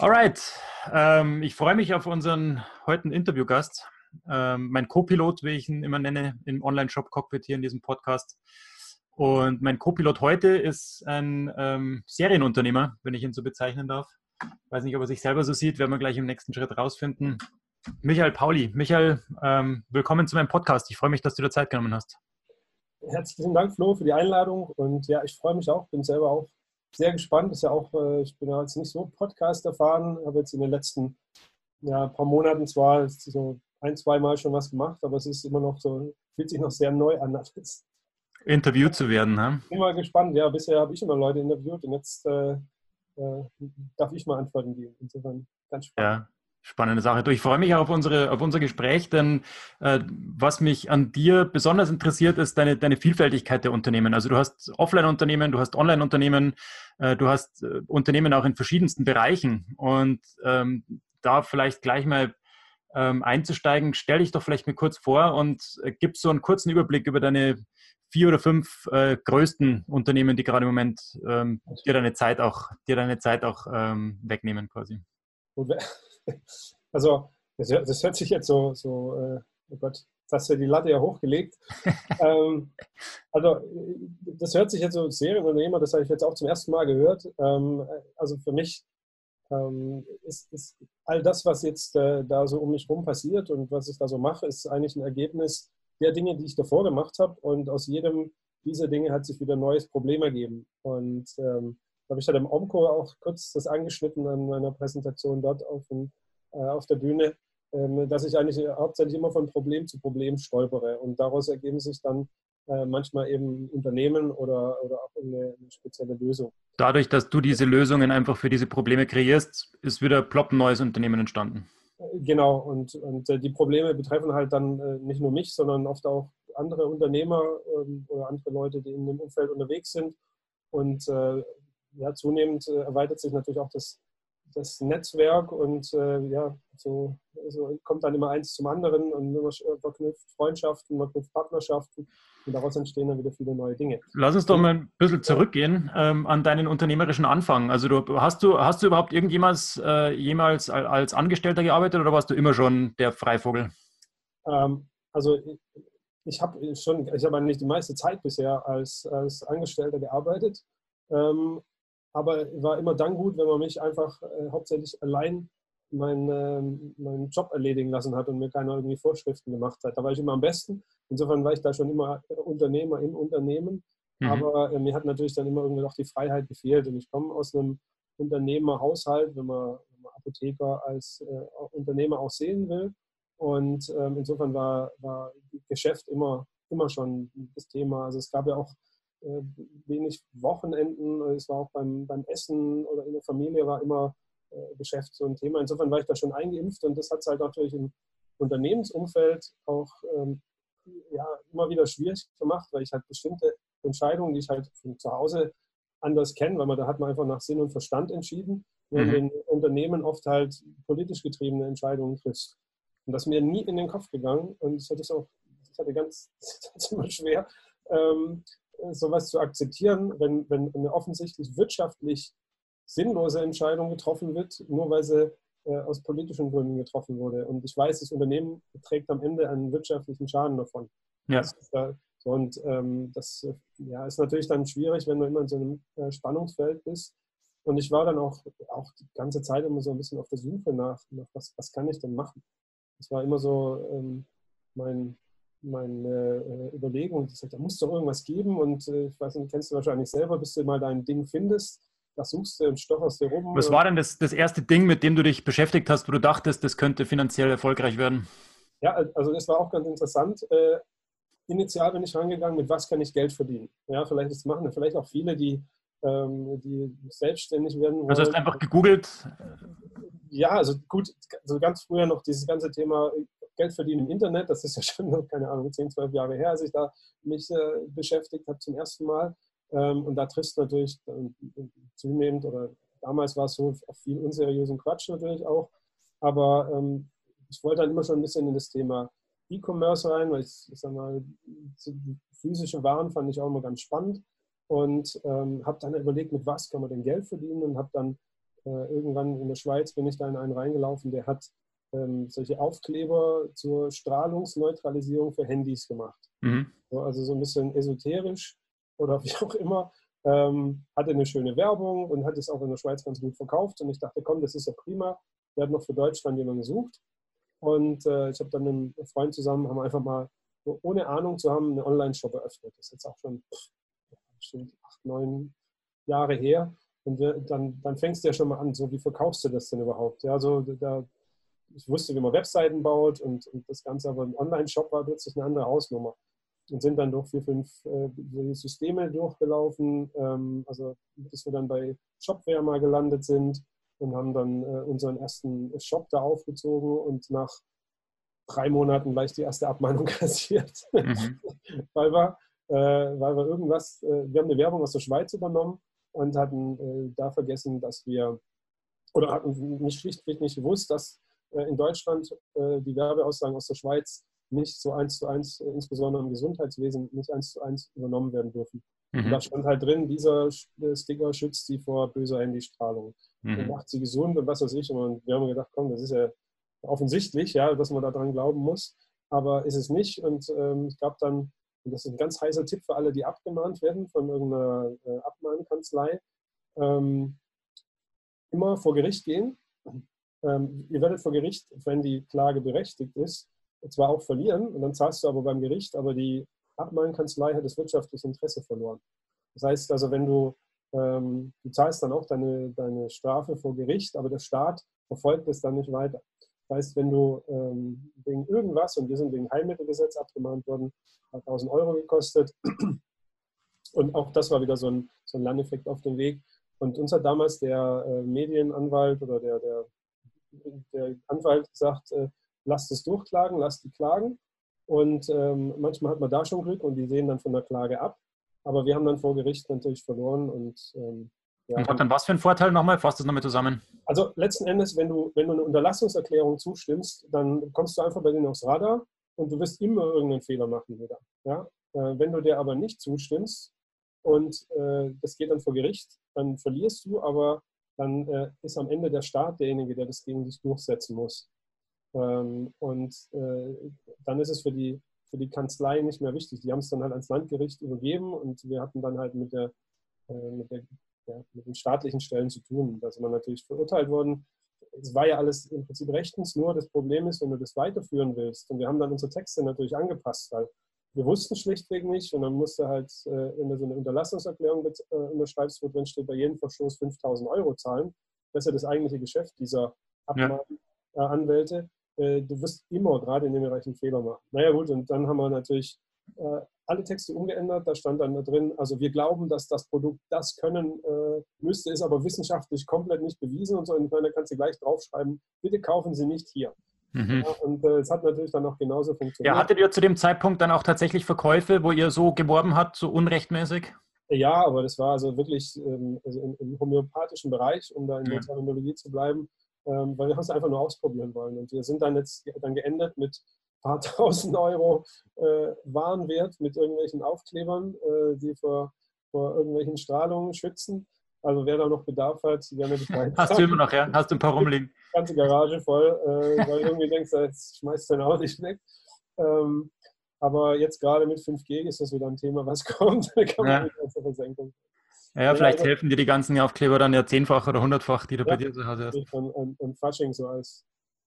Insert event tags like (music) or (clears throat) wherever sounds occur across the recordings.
Alright, ähm, ich freue mich auf unseren heutigen Interviewgast. Ähm, mein Co-Pilot, wie ich ihn immer nenne, im Online-Shop-Cockpit hier in diesem Podcast. Und mein Co-Pilot heute ist ein ähm, Serienunternehmer, wenn ich ihn so bezeichnen darf. Weiß nicht, ob er sich selber so sieht, werden wir gleich im nächsten Schritt rausfinden. Michael Pauli. Michael, ähm, willkommen zu meinem Podcast. Ich freue mich, dass du dir Zeit genommen hast. Herzlichen Dank, Flo, für die Einladung. Und ja, ich freue mich auch, bin selber auch sehr gespannt. Ist ja auch, äh, ich bin ja jetzt nicht so Podcast erfahren, habe jetzt in den letzten ja, paar Monaten zwar so ein, zwei Mal schon was gemacht, aber es ist immer noch so, fühlt sich noch sehr neu an. Alles. Interviewt zu werden, ne? Bin mal gespannt. Ja, bisher habe ich immer Leute interviewt und jetzt äh, äh, darf ich mal antworten geben. Insofern ganz spannend. Ja. Spannende Sache. Du, ich freue mich auch auf, unsere, auf unser Gespräch, denn äh, was mich an dir besonders interessiert, ist deine, deine Vielfältigkeit der Unternehmen. Also du hast Offline-Unternehmen, du hast Online-Unternehmen, äh, du hast äh, Unternehmen auch in verschiedensten Bereichen. Und ähm, da vielleicht gleich mal ähm, einzusteigen, stell dich doch vielleicht mir kurz vor und äh, gib so einen kurzen Überblick über deine vier oder fünf äh, größten Unternehmen, die gerade im Moment ähm, dir deine Zeit auch, dir deine Zeit auch ähm, wegnehmen quasi. (laughs) Also, das, hört sich jetzt so, so äh, oh Gott, jetzt hast du die Latte ja hochgelegt. (laughs) ähm, also, das hört sich jetzt so Serienunternehmer, das habe ich jetzt auch zum ersten Mal gehört. Ähm, also für mich ähm, ist, ist, all das, was jetzt äh, da so um mich rum passiert und was ich da so mache, ist eigentlich ein Ergebnis der Dinge, die ich davor gemacht habe. Und aus jedem dieser Dinge hat sich wieder ein neues Problem ergeben. Und ähm, habe ich dann im Omco auch kurz das angeschnitten an meiner Präsentation dort auf, dem, äh, auf der Bühne, ähm, dass ich eigentlich hauptsächlich immer von Problem zu Problem stolpere. Und daraus ergeben sich dann äh, manchmal eben Unternehmen oder, oder auch eine, eine, spezielle Lösung. Dadurch, dass du diese Lösungen einfach für diese Probleme kreierst, ist wieder plopp ein neues Unternehmen entstanden. Äh, genau, und, und äh, die Probleme betreffen halt dann äh, nicht nur mich, sondern oft auch andere Unternehmer ähm, oder andere Leute, die in dem Umfeld unterwegs sind. Und äh, ja, zunehmend äh, erweitert sich natürlich auch das, das Netzwerk und äh, ja, so, so, kommt dann immer eins zum anderen und man verknüpft Freundschaften, man verknüpft Partnerschaften und daraus entstehen dann wieder viele neue Dinge. Lass uns doch mal ein bisschen zurückgehen ähm, an deinen unternehmerischen Anfang. Also du, hast, du, hast du überhaupt irgendjemals äh, jemals als Angestellter gearbeitet oder warst du immer schon der Freivogel? Ähm, also ich habe schon, ich habe nicht die meiste Zeit bisher als, als Angestellter gearbeitet. Ähm, aber war immer dann gut, wenn man mich einfach äh, hauptsächlich allein meinen, äh, meinen Job erledigen lassen hat und mir keine irgendwie Vorschriften gemacht hat. Da war ich immer am besten. Insofern war ich da schon immer Unternehmer im Unternehmen. Mhm. Aber äh, mir hat natürlich dann immer irgendwie noch die Freiheit gefehlt. Und ich komme aus einem Unternehmerhaushalt, wenn man, wenn man Apotheker als äh, Unternehmer auch sehen will. Und ähm, insofern war, war Geschäft immer, immer schon das Thema. Also es gab ja auch äh, wenig Wochenenden. Es war auch beim, beim Essen oder in der Familie war immer äh, Geschäft so ein Thema. Insofern war ich da schon eingeimpft und das hat es halt natürlich im Unternehmensumfeld auch ähm, ja, immer wieder schwierig gemacht, weil ich halt bestimmte Entscheidungen, die ich halt von zu Hause anders kenne, weil man da hat man einfach nach Sinn und Verstand entschieden, während mhm. in Unternehmen oft halt politisch getriebene Entscheidungen trifft. Und das ist mir nie in den Kopf gegangen und ich hatte es auch, ich hatte ganz, (laughs) das immer schwer, ähm, sowas zu akzeptieren, wenn, wenn eine offensichtlich wirtschaftlich sinnlose Entscheidung getroffen wird, nur weil sie äh, aus politischen Gründen getroffen wurde. Und ich weiß, das Unternehmen trägt am Ende einen wirtschaftlichen Schaden davon. Ja. Da, und ähm, das ja, ist natürlich dann schwierig, wenn du immer in so einem äh, Spannungsfeld bist. Und ich war dann auch, auch die ganze Zeit immer so ein bisschen auf der Suche nach, nach was, was kann ich denn machen. Das war immer so ähm, mein, meine äh, Überlegung. Ich sagte, da muss doch irgendwas geben und äh, ich weiß nicht, kennst du wahrscheinlich selber, bis du mal dein Ding findest, das suchst du und stocherst dir rum. Was war denn das, das erste Ding, mit dem du dich beschäftigt hast, wo du dachtest, das könnte finanziell erfolgreich werden? Ja, also das war auch ganz interessant. Äh, initial bin ich rangegangen, mit was kann ich Geld verdienen. Ja, vielleicht das machen vielleicht auch viele, die, ähm, die selbstständig werden wollen. Also hast du einfach gegoogelt? Ja, also gut, also ganz früher noch dieses ganze Thema Geld verdienen im Internet, das ist ja (laughs) schon, noch, keine Ahnung, 10, 12 Jahre her, als ich da mich äh, beschäftigt habe zum ersten Mal. Ähm, und da triffst du natürlich äh, zunehmend, oder damals war es so, viel unseriösen Quatsch natürlich auch. Aber ähm, ich wollte dann immer schon ein bisschen in das Thema E-Commerce rein, weil ich, ich sag mal, physische Waren fand ich auch immer ganz spannend und ähm, habe dann überlegt, mit was kann man denn Geld verdienen und habe dann äh, irgendwann in der Schweiz bin ich da in einen reingelaufen, der hat ähm, solche Aufkleber zur Strahlungsneutralisierung für Handys gemacht. Mhm. So, also so ein bisschen esoterisch oder (laughs) wie auch immer. Ähm, hatte eine schöne Werbung und hat es auch in der Schweiz ganz gut verkauft. Und ich dachte, komm, das ist ja prima. Wir hatten noch für Deutschland jemanden gesucht. Und äh, ich habe dann mit einem Freund zusammen, haben einfach mal, ohne Ahnung zu haben, einen Online-Shop eröffnet. Das ist jetzt auch schon bestimmt acht, neun Jahre her. Und wir, dann, dann fängst du ja schon mal an, so wie verkaufst du das denn überhaupt? Ja, also da, ich wusste, wie man Webseiten baut und, und das Ganze, aber ein Online-Shop war plötzlich eine andere Hausnummer und sind dann durch vier, fünf äh, Systeme durchgelaufen, ähm, also bis wir dann bei Shopware mal gelandet sind und haben dann äh, unseren ersten Shop da aufgezogen und nach drei Monaten gleich die erste Abmahnung (laughs) kassiert, mhm. weil, wir, äh, weil wir irgendwas, äh, wir haben eine Werbung aus der Schweiz übernommen und hatten äh, da vergessen, dass wir, oder hatten nicht schlichtweg nicht gewusst, dass in Deutschland die Werbeaussagen aus der Schweiz nicht so eins zu eins, äh, insbesondere im Gesundheitswesen, nicht eins zu eins übernommen werden dürfen. Mhm. Da stand halt drin, dieser äh, Sticker schützt sie vor böser Handystrahlung mhm. und macht sie gesund und was weiß ich. Und wir haben gedacht, komm, das ist ja offensichtlich, ja, dass man daran glauben muss, aber ist es nicht. Und ähm, es gab dann, und das ist ein ganz heißer Tipp für alle, die abgemahnt werden von irgendeiner äh, Abmahnkanzlei, ähm, immer vor Gericht gehen. Ähm, ihr werdet vor Gericht, wenn die Klage berechtigt ist, zwar auch verlieren und dann zahlst du aber beim Gericht, aber die Abmahnkanzlei hat das wirtschaftliche Interesse verloren. Das heißt also, wenn du, ähm, du zahlst dann auch deine, deine Strafe vor Gericht, aber der Staat verfolgt es dann nicht weiter. Das heißt, wenn du ähm, wegen irgendwas, und wir sind wegen Heilmittelgesetz abgemahnt worden, hat 1000 Euro gekostet. Und auch das war wieder so ein, so ein Lerneffekt auf dem Weg. Und uns hat damals der äh, Medienanwalt oder der, der, der Anwalt gesagt, äh, lasst es durchklagen, lasst die klagen. Und ähm, manchmal hat man da schon Glück und die sehen dann von der Klage ab. Aber wir haben dann vor Gericht natürlich verloren und ähm, ja. Und hat dann was für einen Vorteil nochmal? Fasst das nochmal zusammen. Also letzten Endes, wenn du, wenn du eine Unterlassungserklärung zustimmst, dann kommst du einfach bei denen aufs Radar und du wirst immer irgendeinen Fehler machen wieder. Ja? Äh, wenn du dir aber nicht zustimmst und äh, das geht dann vor Gericht, dann verlierst du, aber dann äh, ist am Ende der Staat derjenige, der das gegen dich durchsetzen muss. Ähm, und äh, dann ist es für die, für die Kanzlei nicht mehr wichtig. Die haben es dann halt ans Landgericht übergeben und wir hatten dann halt mit, der, äh, mit, der, ja, mit den staatlichen Stellen zu tun. Da sind wir natürlich verurteilt worden. Es war ja alles im Prinzip rechtens, nur das Problem ist, wenn du das weiterführen willst. Und wir haben dann unsere Texte natürlich angepasst, weil wir wussten schlichtweg nicht und dann musste halt, äh, wenn du so eine Unterlassungserklärung äh, unterschreibst, wo drin steht, bei jedem Verstoß 5000 Euro zahlen. Das ist ja das eigentliche Geschäft dieser Abmahnanwälte. Ja. Äh, du wirst immer gerade in dem Bereich einen Fehler machen. Naja gut, und dann haben wir natürlich äh, alle Texte umgeändert. Da stand dann da drin, also wir glauben, dass das Produkt das können äh, müsste, ist aber wissenschaftlich komplett nicht bewiesen und so. Und da kannst du gleich draufschreiben, bitte kaufen Sie nicht hier. Mhm. Ja, und es hat natürlich dann auch genauso funktioniert. Ja, hattet ihr zu dem Zeitpunkt dann auch tatsächlich Verkäufe, wo ihr so geworben habt, so unrechtmäßig? Ja, aber das war also wirklich ähm, also im, im, homöopathischen Bereich, um da in der Terminologie zu bleiben ähm, weil wir (laughs) es einfach nur ausprobieren wollen. Und wir sind dann jetzt dann geendet mit ein paar (laughs) tausend Euro äh, Warenwert mit irgendwelchen Aufklebern, äh, die vor, vor irgendwelchen Strahlungen schützen. Also wer da noch Bedarf hat, gerne Bescheid. (laughs) Hast du immer noch, ja? Hast du ein paar rumliegen? Ganze Garage voll, äh, weil irgendwie denkst, jetzt schmeißt du dein Auto nicht weg. Ähm, aber jetzt gerade mit 5G ist das wieder ein Thema, was (laughs) kommt. Da kann man ja. mit der Versenkung. Ja, vielleicht ja, helfen dir die ganzen Aufkleber dann ja zehnfach oder hundertfach, die du ja, bei dir so hast. Und, und, und Fasching so als,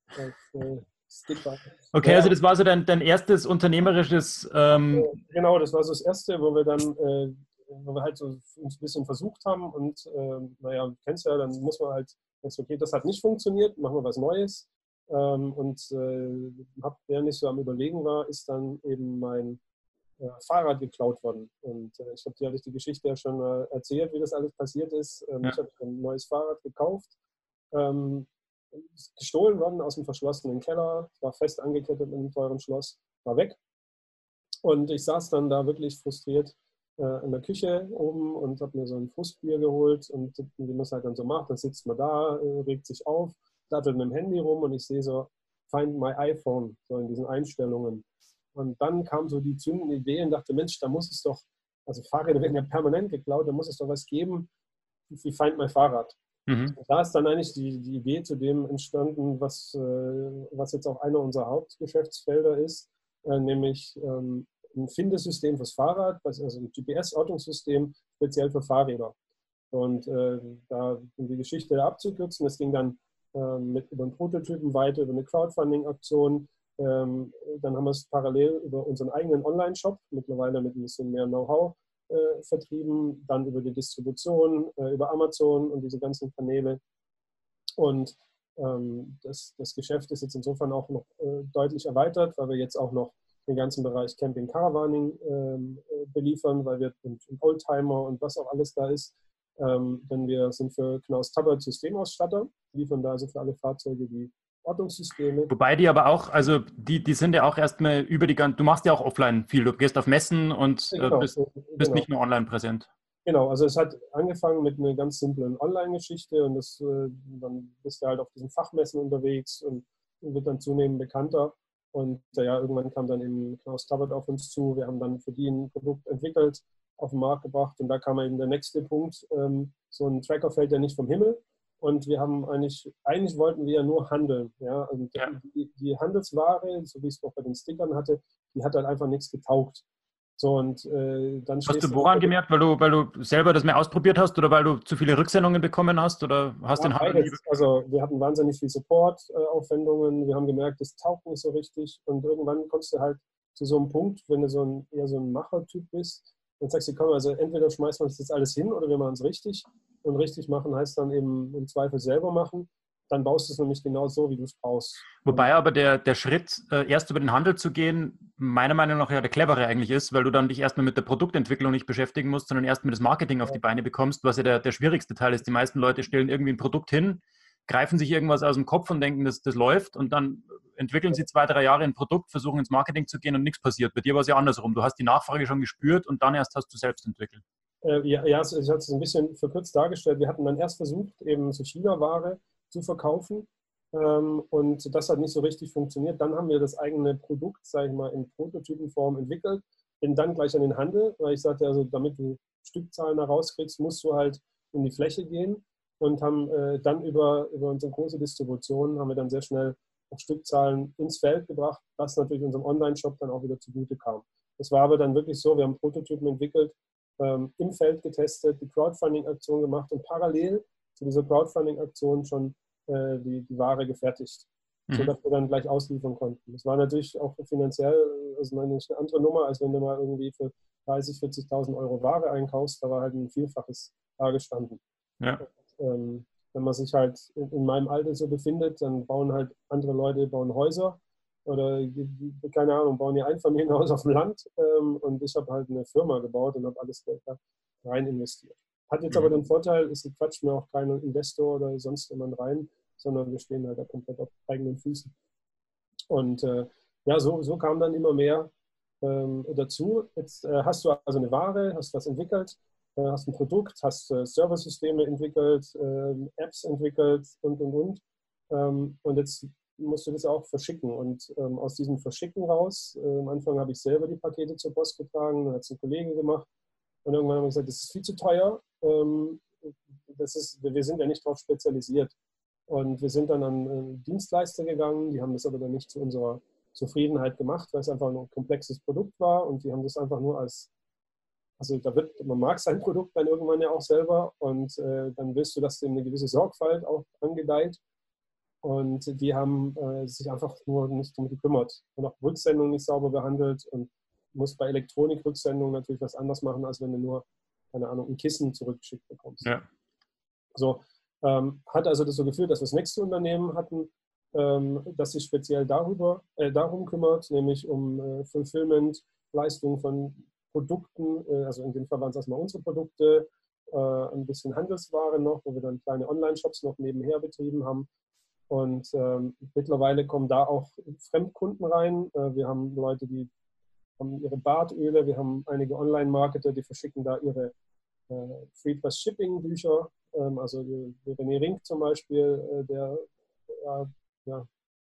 als äh, Sticker. Okay, ja. also das war so dein, dein erstes unternehmerisches. Ähm genau, das war so das erste, wo wir dann, äh, wo wir halt so uns ein bisschen versucht haben und äh, naja, kennst ja, dann muss man halt, okay, das hat nicht funktioniert, machen wir was Neues. Ähm, und äh, hab, während ich so am Überlegen war, ist dann eben mein äh, Fahrrad geklaut worden. Und äh, ich habe dir die Geschichte ja schon äh, erzählt, wie das alles passiert ist. Ähm, ja. Ich habe ein neues Fahrrad gekauft, ähm, gestohlen worden aus dem verschlossenen Keller, war fest angekettet in einem teuren Schloss, war weg. Und ich saß dann da wirklich frustriert in der Küche oben und habe mir so ein Frustbier geholt und wie man es halt dann so macht, dann sitzt man da, äh, regt sich auf, dattelt mit dem Handy rum und ich sehe so Find My iPhone, so in diesen Einstellungen. Und dann kam so die zündende Idee und dachte, Mensch, da muss es doch, also Fahrräder werden ja permanent geklaut, da muss es doch was geben wie Find My Fahrrad. Mhm. Da ist dann eigentlich die, die Idee zu dem entstanden, was, äh, was jetzt auch einer unserer Hauptgeschäftsfelder ist, äh, nämlich ähm, ein Findesystem fürs Fahrrad, also ein GPS-Ortungssystem speziell für Fahrräder. Und äh, da, um die Geschichte abzukürzen, es ging dann äh, mit über einen Prototypen weiter, über eine Crowdfunding-Aktion. Ähm, dann haben wir es parallel über unseren eigenen Online-Shop, mittlerweile mit ein bisschen mehr Know-how, äh, vertrieben, dann über die Distribution, äh, über Amazon und diese ganzen Kanäle. Und ähm, das, das Geschäft ist jetzt insofern auch noch äh, deutlich erweitert, weil wir jetzt auch noch den ganzen Bereich Camping Caravaning ähm, äh, beliefern, weil wir und, und, Oldtimer und was auch alles da ist. Ähm, denn wir sind für Knaus Tabbert Systemausstatter, liefern da also für alle Fahrzeuge die Ortungssysteme. Wobei die aber auch, also die, die sind ja auch erstmal über die ganze, du machst ja auch offline viel, du gehst auf Messen und äh, genau, bist, bist genau. nicht nur online präsent. Genau, also es hat angefangen mit einer ganz simplen Online-Geschichte und das, äh, dann bist du halt auf diesen Fachmessen unterwegs und wird dann zunehmend bekannter. Und ja, irgendwann kam dann eben Klaus Tabbert auf uns zu. Wir haben dann für die ein Produkt entwickelt, auf den Markt gebracht. Und da kam eben der nächste Punkt. Ähm, so ein Tracker fällt ja nicht vom Himmel. Und wir haben eigentlich, eigentlich wollten wir ja nur handeln. Ja? Und ja. Die, die, Handelsware, so wie ich es auch bei den Stickern hatte, die hat halt einfach nichts getaugt. So, und, äh, dann hast du woran gemerkt, weil du, weil du selber das mehr ausprobiert hast oder weil du zu viele Rücksendungen bekommen hast oder hast ja, den Handel Also wir hatten wahnsinnig viel Support-Aufwendungen, wir haben gemerkt, das taugt nicht so richtig. Und irgendwann kommst du halt zu so einem Punkt, wenn du so ein, eher so ein Machertyp bist, dann sagst du, komm, also entweder schmeißen wir uns jetzt alles hin oder wir machen es richtig. Und richtig machen heißt dann eben im Zweifel selber machen dann baust du es nämlich genau so, wie du es brauchst. Wobei aber der, der Schritt, äh, erst über den Handel zu gehen, meiner Meinung nach ja der clevere eigentlich ist, weil du dann dich erstmal mit der Produktentwicklung nicht beschäftigen musst, sondern erst mit das Marketing auf die Beine bekommst, was ja der, der schwierigste Teil ist. Die meisten Leute stellen irgendwie ein Produkt hin, greifen sich irgendwas aus dem Kopf und denken, das, das läuft und dann entwickeln sie zwei, drei Jahre ein Produkt, versuchen ins Marketing zu gehen und nichts passiert. Bei dir war es ja andersrum. Du hast die Nachfrage schon gespürt und dann erst hast du selbst entwickelt. Äh, ja, ja, ich hatte es ein bisschen verkürzt dargestellt. Wir hatten dann erst versucht, eben so China-Ware zu verkaufen ähm, und das hat nicht so richtig funktioniert. Dann haben wir das eigene Produkt, sage ich mal, in Prototypenform entwickelt, bin dann gleich an den Handel, weil ich sagte, also damit du Stückzahlen herauskriegst, musst du halt in die Fläche gehen und haben äh, dann über, über unsere große Distribution haben wir dann sehr schnell auch Stückzahlen ins Feld gebracht, was natürlich unserem Online-Shop dann auch wieder zugute kam. Das war aber dann wirklich so, wir haben Prototypen entwickelt, ähm, im Feld getestet, die Crowdfunding-Aktion gemacht und parallel zu dieser Crowdfunding-Aktion schon äh, die, die Ware gefertigt, mhm. sodass wir dann gleich ausliefern konnten. Das war natürlich auch finanziell also eine andere Nummer, als wenn du mal irgendwie für 30.000, 40.000 Euro Ware einkaufst. Da war halt ein Vielfaches da gestanden. Ja. Ähm, wenn man sich halt in, in meinem Alter so befindet, dann bauen halt andere Leute bauen Häuser oder keine Ahnung, bauen ihr Einfamilienhaus (laughs) auf dem Land ähm, und ich habe halt eine Firma gebaut und habe alles Geld da rein investiert. Hat jetzt aber mhm. den Vorteil, es quatscht mir auch kein Investor oder sonst jemand rein, sondern wir stehen halt da komplett auf eigenen Füßen. Und äh, ja, so, so kam dann immer mehr ähm, dazu. Jetzt äh, hast du also eine Ware, hast was entwickelt, äh, hast ein Produkt, hast äh, Serversysteme entwickelt, ähm, Apps entwickelt und, und, und. Ähm, und jetzt musst du das auch verschicken. Und ähm, aus diesem Verschicken raus, äh, am Anfang habe ich selber die Pakete zur Post getragen, dann hat es ein Kollege gemacht. Und irgendwann haben wir gesagt, das ist viel zu teuer, das ist, wir sind ja nicht darauf spezialisiert. Und wir sind dann an Dienstleister gegangen, die haben das aber dann nicht zu unserer Zufriedenheit gemacht, weil es einfach ein komplexes Produkt war und die haben das einfach nur als, also da wird, man mag sein Produkt dann irgendwann ja auch selber und äh, dann willst du, dass dem eine gewisse Sorgfalt auch angedeiht. Und die haben äh, sich einfach nur nicht darum gekümmert und auch Rücksendung nicht sauber behandelt und muss bei Elektronikrücksendung natürlich was anders machen, als wenn du nur keine Ahnung, ein Kissen zurückgeschickt bekommst. Ja. So, ähm, hat also das so geführt, dass wir das nächste Unternehmen hatten, ähm, das sich speziell darüber, äh, darum kümmert, nämlich um äh, Fulfillment, Leistungen von Produkten, äh, also in dem Fall waren es erstmal unsere Produkte, äh, ein bisschen Handelsware noch, wo wir dann kleine Online-Shops noch nebenher betrieben haben. Und ähm, mittlerweile kommen da auch Fremdkunden rein. Äh, wir haben Leute, die haben ihre Bartöle, wir haben einige Online-Marketer, die verschicken da ihre äh, Free Plus Shipping Bücher. Ähm, also René Rink zum Beispiel, äh, der ja,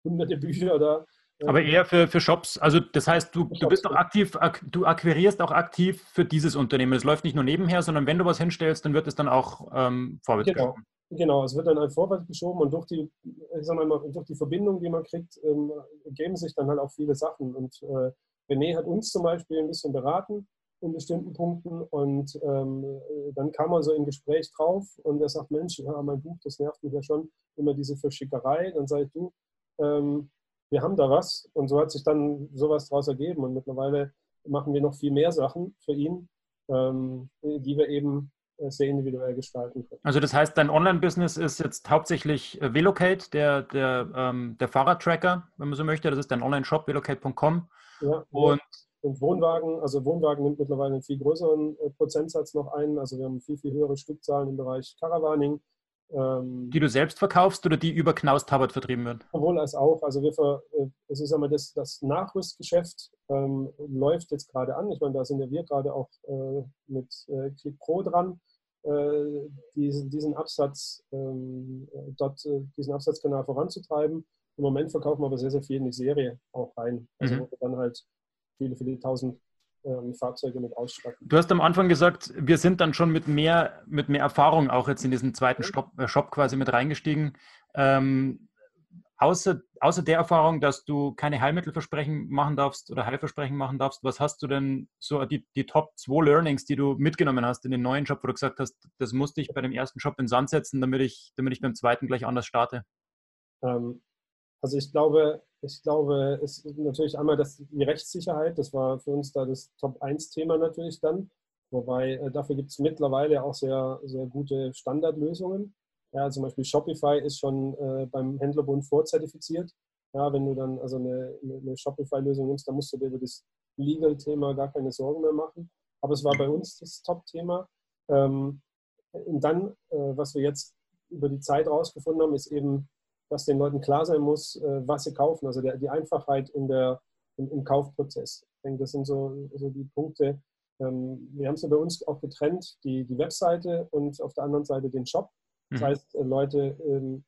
hunderte Bücher da aber eher für, für Shops. Also das heißt, du, du bist auch aktiv, ak, du akquirierst auch aktiv für dieses Unternehmen. Es läuft nicht nur nebenher, sondern wenn du was hinstellst, dann wird es dann auch ähm, vorwärts genau. geschoben. Genau, es wird dann halt vorwärts geschoben und durch die, ich sag mal, durch die Verbindung, die man kriegt, ähm, ergeben sich dann halt auch viele Sachen. Und äh, René hat uns zum Beispiel ein bisschen beraten in bestimmten Punkten und ähm, dann kam man so im Gespräch drauf und er sagt, Mensch, ja, mein Buch, das nervt mich ja schon, immer diese Verschickerei. Dann sage ich, du, ähm, wir haben da was. Und so hat sich dann sowas daraus ergeben. Und mittlerweile machen wir noch viel mehr Sachen für ihn, ähm, die wir eben äh, sehr individuell gestalten können. Also das heißt, dein Online-Business ist jetzt hauptsächlich äh, Velocate, der, der, ähm, der Fahrradtracker, wenn man so möchte. Das ist dein Online-Shop, velocate.com. Ja, und, und Wohnwagen, also Wohnwagen nimmt mittlerweile einen viel größeren äh, Prozentsatz noch ein. Also wir haben viel, viel höhere Stückzahlen im Bereich Caravaning. Ähm, die du selbst verkaufst oder die über Knaus Tabbert vertrieben werden? Sowohl als auch. Also wir ver, äh, es ist einmal das, das Nachrüstgeschäft ähm, läuft jetzt gerade an. Ich meine, da sind ja wir gerade auch äh, mit äh, Click Pro dran, äh, diesen, diesen Absatz ähm, dort äh, diesen Absatzkanal voranzutreiben. Im Moment verkaufen wir aber sehr, sehr viel in die Serie auch rein. Also mhm. dann halt viele, viele tausend ähm, Fahrzeuge mit ausstatten. Du hast am Anfang gesagt, wir sind dann schon mit mehr, mit mehr Erfahrung auch jetzt in diesen zweiten Shop, äh, Shop quasi mit reingestiegen. Ähm, außer, außer der Erfahrung, dass du keine Heilmittelversprechen machen darfst oder Heilversprechen machen darfst, was hast du denn so die, die Top 2 Learnings, die du mitgenommen hast in den neuen Job, wo du gesagt hast, das musste ich bei dem ersten Job in den Sand setzen, damit ich, damit ich beim zweiten gleich anders starte? Ähm, also ich glaube, ich glaube, es ist natürlich einmal das, die Rechtssicherheit, das war für uns da das Top-1-Thema natürlich dann. Wobei äh, dafür gibt es mittlerweile auch sehr, sehr gute Standardlösungen. Ja, zum Beispiel Shopify ist schon äh, beim Händlerbund vorzertifiziert. Ja, wenn du dann also eine, eine Shopify-Lösung nimmst, dann musst du dir über das Legal-Thema gar keine Sorgen mehr machen. Aber es war bei uns das Top-Thema. Ähm, und dann, äh, was wir jetzt über die Zeit rausgefunden haben, ist eben dass den Leuten klar sein muss, äh, was sie kaufen. Also der, die Einfachheit in der, im, im, Kaufprozess. Ich denke, das sind so, so die Punkte. Ähm, wir haben es ja bei uns auch getrennt, die, die Webseite und auf der anderen Seite den Shop. Das mhm. heißt, äh, Leute, ähm,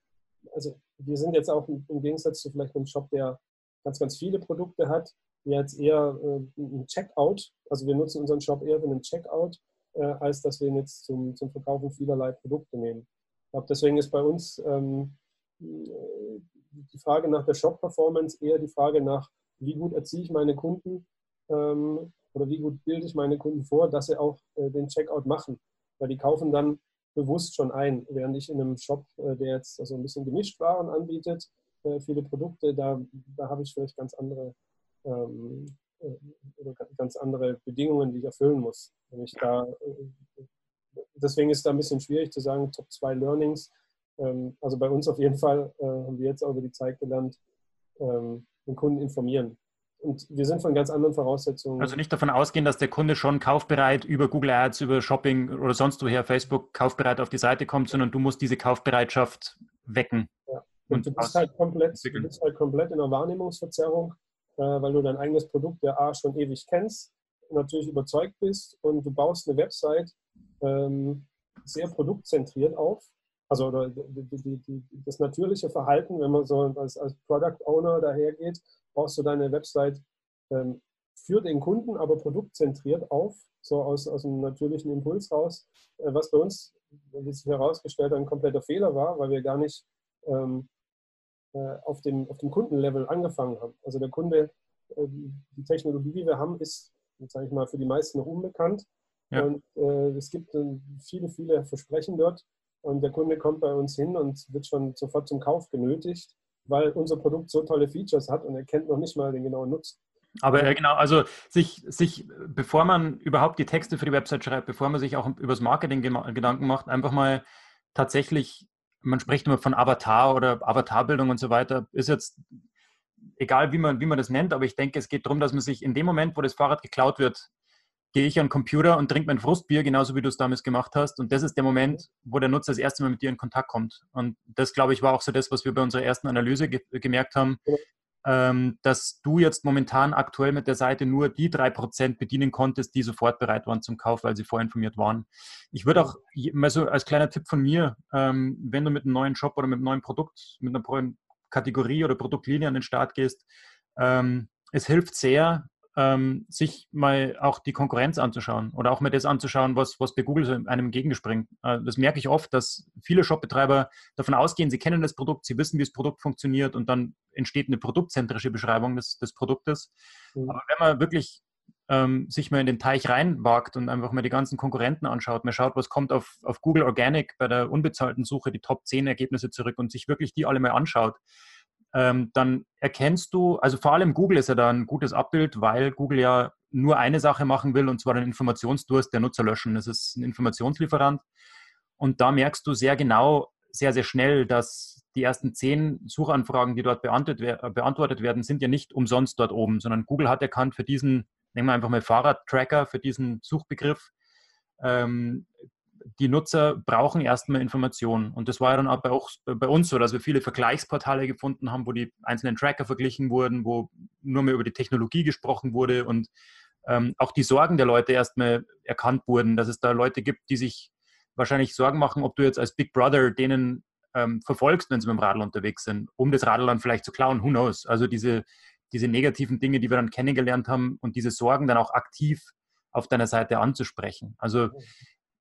also wir sind jetzt auch im Gegensatz zu vielleicht einem Shop, der ganz, ganz viele Produkte hat, jetzt eher äh, ein Checkout. Also wir nutzen unseren Shop eher für einen Checkout, als dass wir ihn jetzt zum, zum Verkaufen vielerlei Produkte nehmen. Ich glaube, deswegen ist bei uns ähm, die Frage nach der Shop-Performance eher die Frage nach, wie gut erziehe ich meine Kunden ähm, oder wie gut bilde ich meine Kunden vor, dass sie auch äh, den Checkout machen. Weil die kaufen dann bewusst schon ein, während ich in einem Shop, äh, der jetzt also ein bisschen gemischt Waren anbietet, äh, viele Produkte, da, da habe ich vielleicht ganz andere, ähm, äh, ganz andere Bedingungen, die ich erfüllen muss. Wenn ich da, deswegen ist da ein bisschen schwierig zu sagen, Top 2 Learnings ähm, also bei uns auf jeden Fall haben wir jetzt auch über die Zeit gelernt, ähm, den Kunden informieren. Und wir sind von ganz anderen Voraussetzungen. Also nicht davon ausgehen, dass der Kunde schon kaufbereit über Google Ads, über Shopping oder sonst woher Facebook kaufbereit auf die Seite kommt, sondern du musst diese Kaufbereitschaft wecken. Ja. Und, und du, bist halt komplett, du bist halt komplett in der Wahrnehmungsverzerrung, äh, weil du dein eigenes Produkt ja A schon ewig kennst, natürlich überzeugt bist und du baust eine Website ähm, sehr produktzentriert auf also oder die, die, die, das natürliche Verhalten, wenn man so als, als Product Owner dahergeht, baust du deine Website ähm, für den Kunden, aber produktzentriert auf, so aus, aus einem natürlichen Impuls raus, äh, was bei uns, wie sich herausgestellt hat, ein kompletter Fehler war, weil wir gar nicht ähm, äh, auf, dem, auf dem Kundenlevel angefangen haben. Also der Kunde, äh, die Technologie, die wir haben, ist, sage ich mal, für die meisten noch unbekannt. Ja. Und äh, es gibt äh, viele, viele Versprechen dort, und der Kunde kommt bei uns hin und wird schon sofort zum Kauf genötigt, weil unser Produkt so tolle Features hat und er kennt noch nicht mal den genauen Nutzen. Aber ja, genau, also sich, sich, bevor man überhaupt die Texte für die Website schreibt, bevor man sich auch über das Marketing Gedanken macht, einfach mal tatsächlich man spricht immer von Avatar oder Avatarbildung und so weiter, ist jetzt egal, wie man, wie man das nennt, aber ich denke, es geht darum, dass man sich in dem Moment, wo das Fahrrad geklaut wird, gehe ich an den Computer und trinke mein Frustbier, genauso wie du es damals gemacht hast. Und das ist der Moment, wo der Nutzer das erste Mal mit dir in Kontakt kommt. Und das, glaube ich, war auch so das, was wir bei unserer ersten Analyse ge gemerkt haben, ähm, dass du jetzt momentan aktuell mit der Seite nur die drei Prozent bedienen konntest, die sofort bereit waren zum Kauf, weil sie vorinformiert waren. Ich würde auch mal so als kleiner Tipp von mir, ähm, wenn du mit einem neuen Shop oder mit einem neuen Produkt, mit einer neuen Kategorie oder Produktlinie an den Start gehst, ähm, es hilft sehr, ähm, sich mal auch die Konkurrenz anzuschauen oder auch mal das anzuschauen, was, was bei Google so einem entgegenspringt. Äh, das merke ich oft, dass viele Shopbetreiber davon ausgehen, sie kennen das Produkt, sie wissen, wie das Produkt funktioniert und dann entsteht eine produktzentrische Beschreibung des, des Produktes. Mhm. Aber wenn man wirklich ähm, sich mal in den Teich reinwagt und einfach mal die ganzen Konkurrenten anschaut, man schaut, was kommt auf, auf Google Organic bei der unbezahlten Suche, die Top 10 Ergebnisse zurück und sich wirklich die alle mal anschaut, ähm, dann erkennst du, also vor allem Google ist ja da ein gutes Abbild, weil Google ja nur eine Sache machen will, und zwar den Informationsdurst der Nutzer löschen. Das ist ein Informationslieferant. Und da merkst du sehr genau, sehr, sehr schnell, dass die ersten zehn Suchanfragen, die dort beantwortet werden, sind ja nicht umsonst dort oben, sondern Google hat erkannt für diesen, nehmen wir einfach mal Fahrradtracker, für diesen Suchbegriff, ähm, die Nutzer brauchen erstmal Informationen. Und das war ja dann auch bei, auch bei, uns so, dass wir viele Vergleichsportale gefunden haben, wo die einzelnen Tracker verglichen wurden, wo nur mehr über die Technologie gesprochen wurde und ähm, auch die Sorgen der Leute erstmal erkannt wurden, dass es da Leute gibt, die sich wahrscheinlich Sorgen machen, ob du jetzt als Big Brother denen ähm, verfolgst, wenn sie mit dem Radl unterwegs sind, um das Radl dann vielleicht zu klauen. Who knows? Also diese, diese negativen Dinge, die wir dann kennengelernt haben und diese Sorgen dann auch aktiv auf deiner Seite anzusprechen. Also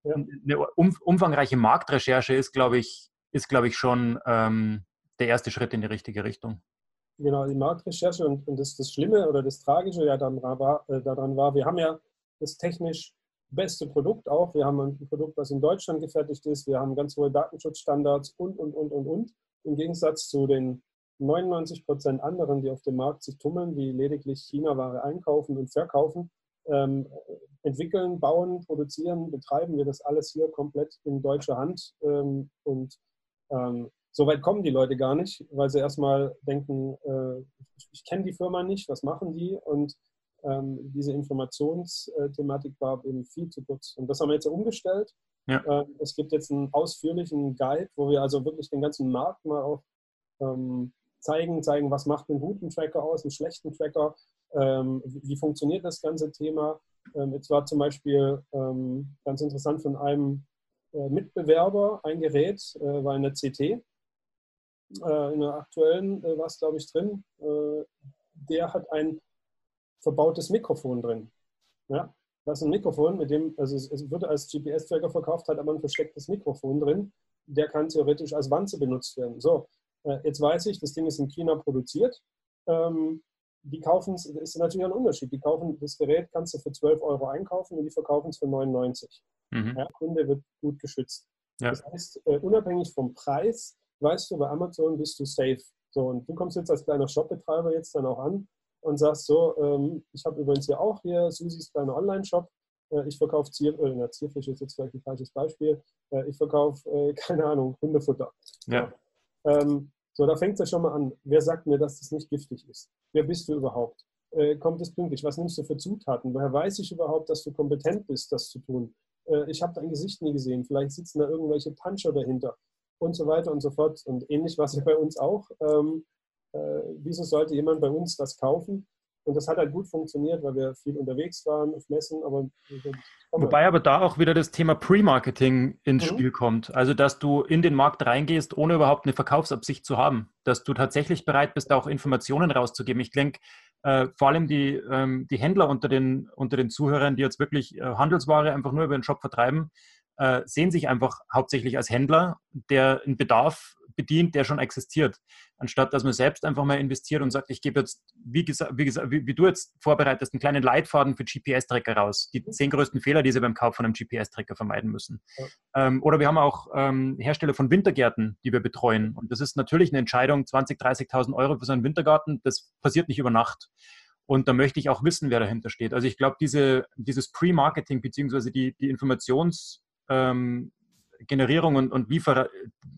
ja. eine umfangreiche Marktrecherche ist, glaube ich, ist, glaube ich, schon ähm, der erste Schritt in die richtige Richtung. Genau, die Marktrecherche und, und das, das Schlimme oder das Tragische ja daran war, äh, daran war, wir haben ja das technisch beste Produkt auch. Wir haben ein Produkt, was in Deutschland gefertigt ist. Wir haben ganz hohe Datenschutzstandards und, und, und, und, und. Im Gegensatz zu den 99 Prozent anderen, die auf dem Markt sich tummeln, die lediglich China-Ware einkaufen und verkaufen, ähm, entwickeln, bauen, produzieren, betreiben wir das alles hier komplett in deutscher Hand. Ähm, und ähm, so weit kommen die Leute gar nicht, weil sie erstmal denken, äh, ich, ich kenne die Firma nicht, was machen die? Und ähm, diese Informationsthematik war eben viel zu kurz. Und das haben wir jetzt umgestellt. Ja. Ähm, es gibt jetzt einen ausführlichen Guide, wo wir also wirklich den ganzen Markt mal auch ähm, zeigen, zeigen, was macht einen guten Tracker aus, einen schlechten Tracker, ähm, wie funktioniert das ganze Thema. Ähm, jetzt war zum Beispiel ähm, ganz interessant von einem äh, Mitbewerber ein Gerät, äh, war in der CT, äh, in der aktuellen war es, glaube ich, drin. der hat ein verbautes Mikrofon drin. Ja? Das ist ein Mikrofon, mit dem, also es, es wird als GPS-Tracker verkauft, hat aber ein verstecktes Mikrofon drin. Der kann theoretisch als Wanze benutzt werden. So, jetzt weiß ich, das Ding ist in China produziert. Ähm, die kaufen es, ist natürlich ein Unterschied. Die kaufen das Gerät, kannst du für 12 Euro einkaufen und die verkaufen es für 99. Mhm. Der Kunde wird gut geschützt. Ja. Das heißt, uh, unabhängig vom Preis, weißt du, bei Amazon bist du safe. So, und du kommst jetzt als kleiner Shopbetreiber jetzt dann auch an und sagst so, ähm, ich habe übrigens hier auch hier Susis kleiner Online-Shop. Äh, ich verkaufe Zier, äh, na, Zierfisch ist jetzt vielleicht ein falsches Beispiel. Äh, ich verkaufe, äh, (laughs) keine Ahnung, Hundefutter. Ja. Ähm, so, da fängt es ja schon mal an. Wer sagt mir, dass das nicht giftig ist? Wer bist du überhaupt? Äh, kommt es pünktlich? Was nimmst du für Zutaten? Woher weiß ich überhaupt, dass du kompetent bist, das zu tun? Äh, ich habe dein Gesicht nie gesehen. Vielleicht sitzen da irgendwelche Puncher dahinter und so weiter und so fort. Und ähnlich war es ja bei uns auch. Ähm, äh, wieso sollte jemand bei uns das kaufen? Und das hat halt gut funktioniert, weil wir viel unterwegs waren auf Messen. Aber Wobei aber da auch wieder das Thema Pre-Marketing ins mhm. Spiel kommt. Also, dass du in den Markt reingehst, ohne überhaupt eine Verkaufsabsicht zu haben. Dass du tatsächlich bereit bist, da auch Informationen rauszugeben. Ich denke, äh, vor allem die, ähm, die Händler unter den, unter den Zuhörern, die jetzt wirklich äh, Handelsware einfach nur über den Shop vertreiben, äh, sehen sich einfach hauptsächlich als Händler, der einen Bedarf bedient, der schon existiert. Anstatt dass man selbst einfach mal investiert und sagt, ich gebe jetzt, wie, gesagt, wie, gesagt, wie, wie du jetzt vorbereitest, einen kleinen Leitfaden für GPS-Tracker raus. Die zehn größten Fehler, die sie beim Kauf von einem GPS-Tracker vermeiden müssen. Ja. Ähm, oder wir haben auch ähm, Hersteller von Wintergärten, die wir betreuen. Und das ist natürlich eine Entscheidung, 20.000, 30.000 Euro für so einen Wintergarten. Das passiert nicht über Nacht. Und da möchte ich auch wissen, wer dahinter steht. Also ich glaube, diese, dieses Pre-Marketing beziehungsweise die, die Informations- ähm, Generierung und, und Liefer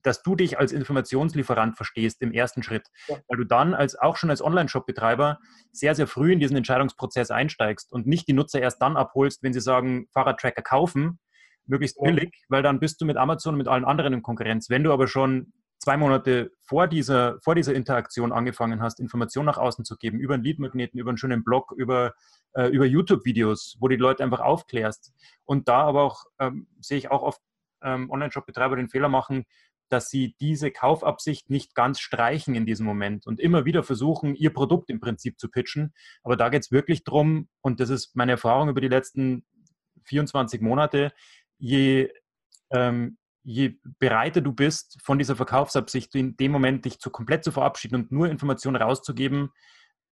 dass du dich als Informationslieferant verstehst im ersten Schritt, ja. weil du dann als auch schon als Online-Shop-Betreiber sehr, sehr früh in diesen Entscheidungsprozess einsteigst und nicht die Nutzer erst dann abholst, wenn sie sagen, Fahrradtracker kaufen, möglichst billig, weil dann bist du mit Amazon und mit allen anderen in Konkurrenz. Wenn du aber schon zwei Monate vor dieser, vor dieser Interaktion angefangen hast, Informationen nach außen zu geben, über einen Leadmagneten, über einen schönen Blog, über, äh, über YouTube-Videos, wo die Leute einfach aufklärst. Und da aber auch, ähm, sehe ich auch oft ähm, Online-Shop-Betreiber den Fehler machen, dass sie diese Kaufabsicht nicht ganz streichen in diesem Moment und immer wieder versuchen, ihr Produkt im Prinzip zu pitchen. Aber da geht es wirklich darum, und das ist meine Erfahrung über die letzten 24 Monate, je, ähm, je bereiter du bist, von dieser Verkaufsabsicht in dem Moment dich zu komplett zu verabschieden und nur Informationen rauszugeben,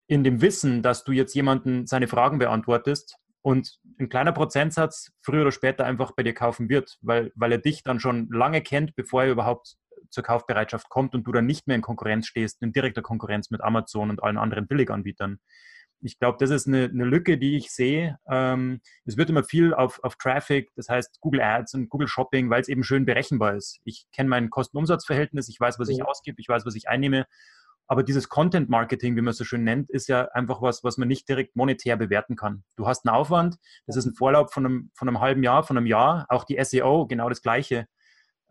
in dem Wissen, dass du jetzt jemanden seine Fragen beantwortest und ein kleiner Prozentsatz früher oder später einfach bei dir kaufen wird, weil, weil er dich dann schon lange kennt, bevor er überhaupt zur Kaufbereitschaft kommt und du dann nicht mehr in Konkurrenz stehst, in direkter Konkurrenz mit Amazon und allen anderen Billiganbietern ich glaube, das ist eine, eine, Lücke, die ich sehe. Ähm, es wird immer viel auf, auf Traffic, das heißt Google Ads und Google Shopping, weil es eben schön berechenbar ist. Ich kenne mein Kosten-Umsatz-Verhältnis, ich weiß, was ich ausgebe, ich weiß, was ich einnehme. Aber dieses Content Marketing, wie man es so schön nennt, ist ja einfach was, was man nicht direkt monetär bewerten kann. Du hast einen Aufwand, das ist ein Vorlauf von einem, von einem halben Jahr, von einem Jahr, auch die SEO, genau das Gleiche.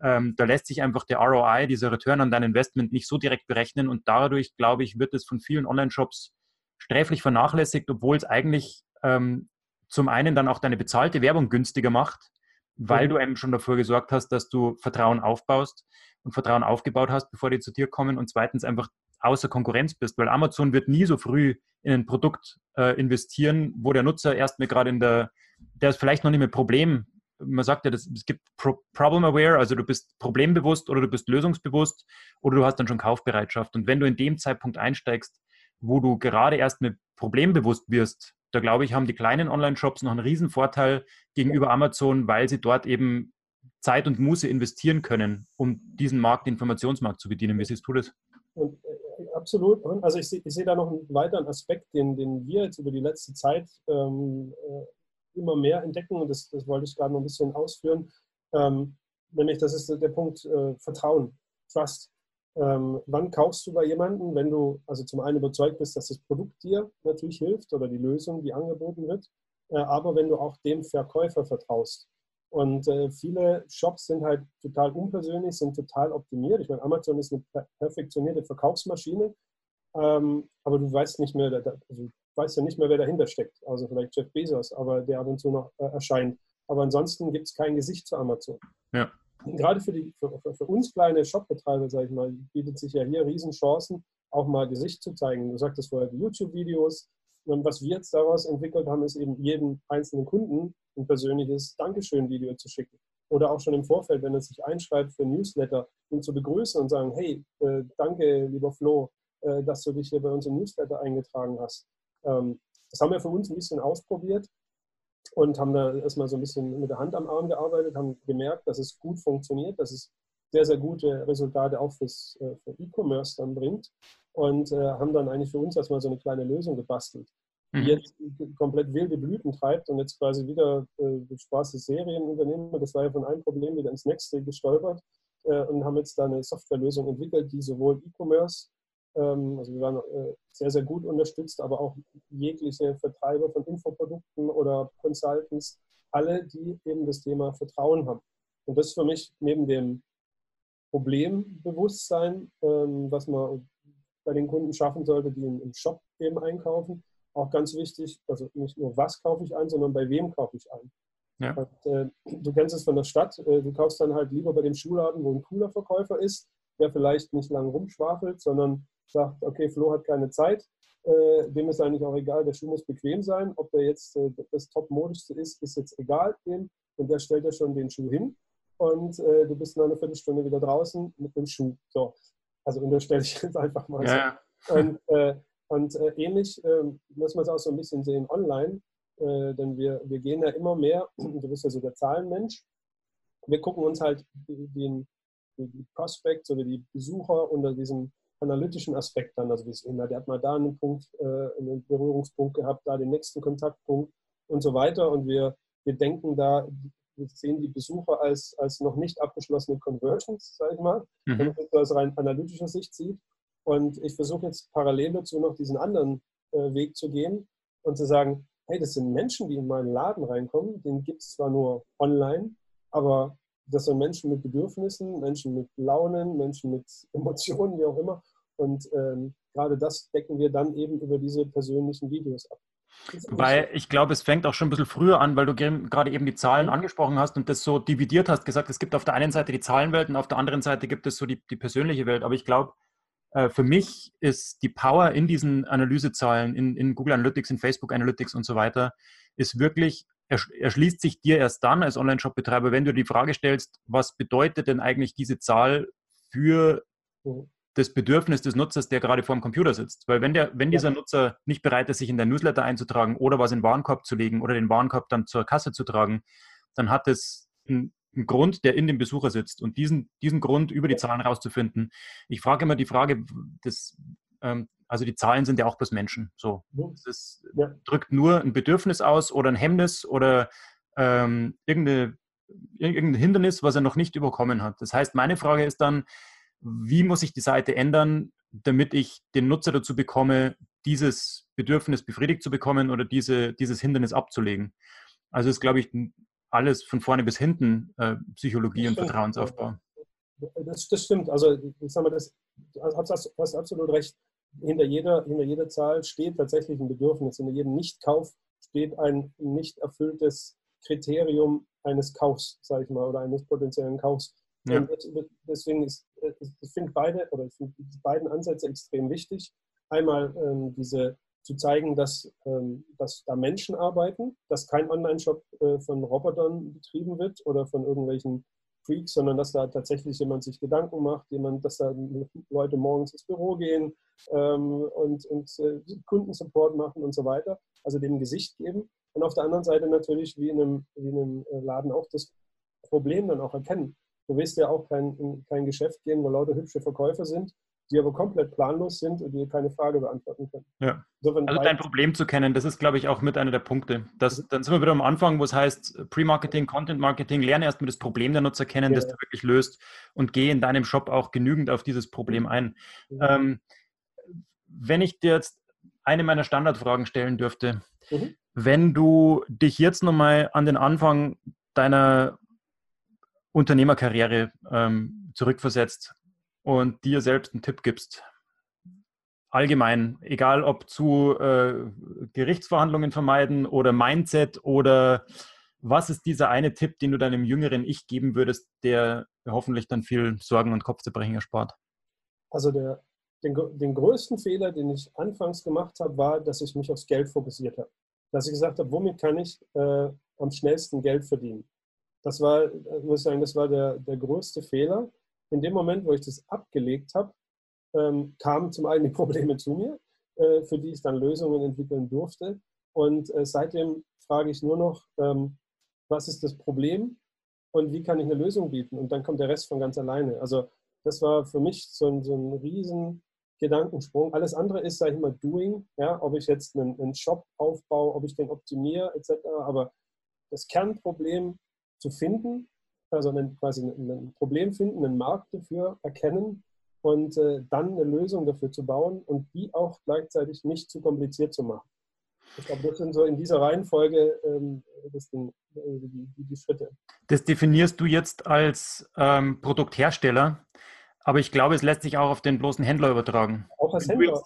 Ähm, da lässt sich einfach der ROI, dieser Return on dein Investment, nicht so direkt berechnen und dadurch, glaube ich, wird es von vielen Online-Shops sträflich vernachlässigt, obwohl es eigentlich ähm, zum einen dann auch deine bezahlte Werbung günstiger macht, weil mhm. du eben schon dafür gesorgt hast, dass du Vertrauen aufbaust und Vertrauen aufgebaut hast, bevor die zu dir kommen und zweitens einfach außer Konkurrenz bist, weil Amazon wird nie so früh in ein Produkt äh, investieren, wo der Nutzer erstmal gerade in der, der ist vielleicht noch nicht mehr Problem. Man sagt ja, das, es gibt Pro Problem Aware, also du bist problembewusst oder du bist lösungsbewusst oder du hast dann schon Kaufbereitschaft. Und wenn du in dem Zeitpunkt einsteigst, wo du gerade erst mit problembewusst wirst, da glaube ich, haben die kleinen Online-Shops noch einen riesen Vorteil gegenüber Amazon, weil sie dort eben Zeit und Muße investieren können, um diesen Markt, den Informationsmarkt zu bedienen. Wie siehst du das? Und, absolut. Also ich sehe, ich sehe da noch einen weiteren Aspekt, den, den wir jetzt über die letzte Zeit ähm, äh, immer mehr entdecken und das, das wollte ich gerade noch ein bisschen ausführen. Ähm, nämlich, das ist der Punkt äh, Vertrauen, Trust. Ähm, wann kaufst du bei jemandem, wenn du also zum einen überzeugt bist, dass das Produkt dir natürlich hilft oder die Lösung, die angeboten wird, äh, aber wenn du auch dem Verkäufer vertraust. Und äh, viele Shops sind halt total unpersönlich, sind total optimiert. Ich meine, Amazon ist eine perfektionierte Verkaufsmaschine, ähm, aber du weißt nicht mehr, also du weißt ja nicht mehr, wer dahinter steckt. Also vielleicht Jeff Bezos, aber der ab und zu noch äh, erscheint. Aber ansonsten gibt es kein Gesicht zu Amazon. Ja gerade für, die, für, für uns kleine Shopbetreiber, sage ich mal, bietet sich ja hier Riesenchancen, auch mal Gesicht zu zeigen. Du sagtest vorher die YouTube-Videos. Und was wir jetzt daraus entwickelt haben, ist eben jedem einzelnen Kunden ein persönliches Dankeschön-Video zu schicken. Oder auch schon im Vorfeld, wenn er sich einschreibt für Newsletter, ihn zu begrüßen und sagen, hey, äh, danke, lieber Flo, äh, dass du dich hier bei uns im Newsletter eingetragen hast. Ähm, das haben wir für uns ein bisschen ausprobiert und haben da erstmal so ein bisschen mit der Hand am Arm gearbeitet, haben gemerkt, dass es gut funktioniert, dass es sehr, sehr gute Resultate auch fürs, äh, für E-Commerce dann bringt und äh, haben dann eigentlich für uns erstmal so eine kleine Lösung gebastelt, die mhm. jetzt komplett wilde Blüten treibt und jetzt quasi wieder äh, Spaß des Serienunternehmen. Das war ja von einem Problem wieder ins nächste gestolpert äh, und haben jetzt da eine Softwarelösung entwickelt, die sowohl E-Commerce ähm, also wir waren äh, sehr, sehr gut unterstützt, aber auch jegliche Vertreiber von Infoprodukten oder Consultants, alle, die eben das Thema Vertrauen haben. Und das ist für mich neben dem Problembewusstsein, ähm, was man bei den Kunden schaffen sollte, die im Shop eben einkaufen, auch ganz wichtig, also nicht nur was kaufe ich ein, sondern bei wem kaufe ich ein. Ja. Und, äh, du kennst es von der Stadt, äh, du kaufst dann halt lieber bei dem Schuhladen, wo ein cooler Verkäufer ist, der vielleicht nicht lang rumschwafelt, sondern sagt, okay, Flo hat keine Zeit, äh, dem ist eigentlich auch egal, der Schuh muss bequem sein. Ob der jetzt äh, das Top-Modischste ist, ist jetzt egal dem. Und der stellt ja schon den Schuh hin. Und äh, du bist nach einer Viertelstunde wieder draußen mit dem Schuh. So. Also unterstelle ich jetzt einfach mal ja. so. Und, äh, und äh, ähnlich ähm, muss man es auch so ein bisschen sehen online. Äh, denn wir, wir gehen ja immer mehr, (clears throat) du bist ja so der Zahlenmensch. Wir gucken uns halt den, die Prospects oder die Besucher unter diesem analytischen Aspekt dann. Also wie es immer, der hat mal da einen Punkt, äh, einen Berührungspunkt gehabt, da den nächsten Kontaktpunkt und so weiter. Und wir, wir denken da wir sehen die Besucher als, als noch nicht abgeschlossene Conversions, sage ich mal, Mhm. wenn man das aus rein analytischer Sicht sieht. Und ich versuche jetzt parallel dazu noch diesen anderen äh, Weg zu gehen und zu sagen, hey, das sind Menschen, die in meinen Laden reinkommen, den gibt es zwar nur online, aber das sind Menschen mit Bedürfnissen, Menschen mit Launen, Menschen mit (laughs) Emotionen, wie auch immer. Und ähm, gerade das decken wir dann eben über diese persönlichen Videos ab. Weil ich glaube, es fängt auch schon ein bisschen früher an, weil du ge- gerade eben die Zahlen angesprochen hast und das so dividiert hast, gesagt, es gibt auf der einen Seite die Zahlenwelt und auf der anderen Seite gibt es so die, die persönliche Welt. Aber ich glaube, für mich ist die Power in diesen Analysezahlen, in, in Google Analytics, in Facebook Analytics und so weiter, ist wirklich, ersch- erschließt sich dir erst dann als Online-Shop-Betreiber, wenn du die Frage stellst, was bedeutet denn eigentlich diese Zahl für Mhm. das Bedürfnis des Nutzers, der gerade vor dem Computer sitzt. Weil wenn, der, wenn dieser Nutzer nicht bereit ist, sich in der Newsletter einzutragen oder was in den Warenkorb zu legen oder den Warenkorb dann zur Kasse zu tragen, dann hat es einen, einen Grund, der in dem Besucher sitzt. Und diesen, diesen Grund über die Zahlen rauszufinden. Ich frage immer die Frage, das, ähm, also die Zahlen sind ja auch bloß Menschen. So. Das Ja. drückt nur ein Bedürfnis aus oder ein Hemmnis oder ähm, irgendeine, irgendein Hindernis, was er noch nicht überkommen hat. Das heißt, meine Frage ist dann, wie muss ich die Seite ändern, damit ich den Nutzer dazu bekomme, dieses Bedürfnis befriedigt zu bekommen oder diese, dieses Hindernis abzulegen. Also ist, glaube ich, alles von vorne bis hinten äh, Psychologie und. Vertrauensaufbau. Das, das stimmt. Also ich sage mal, das, du hast, absolut recht. Hinter jeder, hinter jeder Zahl steht tatsächlich ein Bedürfnis. Hinter jedem Nichtkauf steht ein nicht erfülltes Kriterium eines Kaufs, sage ich mal, oder eines potenziellen Kaufs. Ja. Und das- deswegen ist, äh, ich finde beide oder ich finde die beiden Ansätze extrem wichtig. Einmal ähm, diese zu zeigen, dass, ähm, dass da Menschen arbeiten, dass kein Online-Shop äh, von Robotern betrieben wird oder von irgendwelchen Freaks, sondern dass da tatsächlich jemand sich Gedanken macht, jemand, dass da Leute morgens ins Büro gehen ähm, und, und äh, Kundensupport machen und so weiter, also dem Gesicht geben. Und auf der anderen Seite natürlich, wie in einem, wie in einem äh, Laden auch, das Problem dann auch erkennen. Du willst ja auch kein, in kein Geschäft gehen, wo lauter hübsche Verkäufer sind, die aber komplett planlos sind und dir keine Frage beantworten können. Ja. Insofern Also dein Problem zu kennen, das ist, glaube ich, auch mit einer der Punkte. Das, dann sind wir wieder am Anfang, wo es heißt, Pre-Marketing, Content-Marketing, lerne erstmal das Problem der Nutzer kennen, Ja. das du wirklich löst und gehe in deinem Shop auch genügend auf dieses Problem ein. Ähm, wenn ich dir jetzt eine meiner Standardfragen stellen dürfte, Mhm. wenn du dich jetzt nochmal an den Anfang deiner Unternehmerkarriere ähm, zurückversetzt und dir selbst einen Tipp gibst, allgemein, egal ob zu äh, Gerichtsverhandlungen vermeiden oder Mindset oder was ist dieser eine Tipp, den du deinem jüngeren Ich geben würdest, der hoffentlich dann viel Sorgen und Kopfzerbrechen erspart? Also der, den, den größten Fehler, den ich anfangs gemacht habe, war, dass ich mich aufs Geld fokussiert habe. Dass ich gesagt habe, womit kann ich äh, am schnellsten Geld verdienen? Das war, äh, muss ich sagen, das war der, der größte Fehler. In dem Moment, wo ich das abgelegt habe, ähm, kamen zum einen die (laughs) Probleme zu mir, äh, für die ich dann Lösungen entwickeln durfte. Und äh, seitdem frage ich nur noch, ähm, was ist das Problem und wie kann ich eine Lösung bieten? Und dann kommt der Rest von ganz alleine. Also das war für mich so ein, so ein riesen Gedankensprung. Alles andere ist, sage ich mal, Doing. Ja, ob ich jetzt einen, einen Shop aufbaue, ob ich den optimiere, etc. Aber das Kernproblem zu finden, also ein, quasi ein, Problem finden, einen Markt dafür erkennen und äh, dann eine Lösung dafür zu bauen und die auch gleichzeitig nicht zu kompliziert zu machen. Ich glaube, das sind so in dieser Reihenfolge ähm, das sind, äh, die, die, die Schritte. Das definierst du jetzt als ähm, Produkthersteller, aber ich glaube, es lässt sich auch auf den bloßen Händler übertragen. Auch als Du Händler.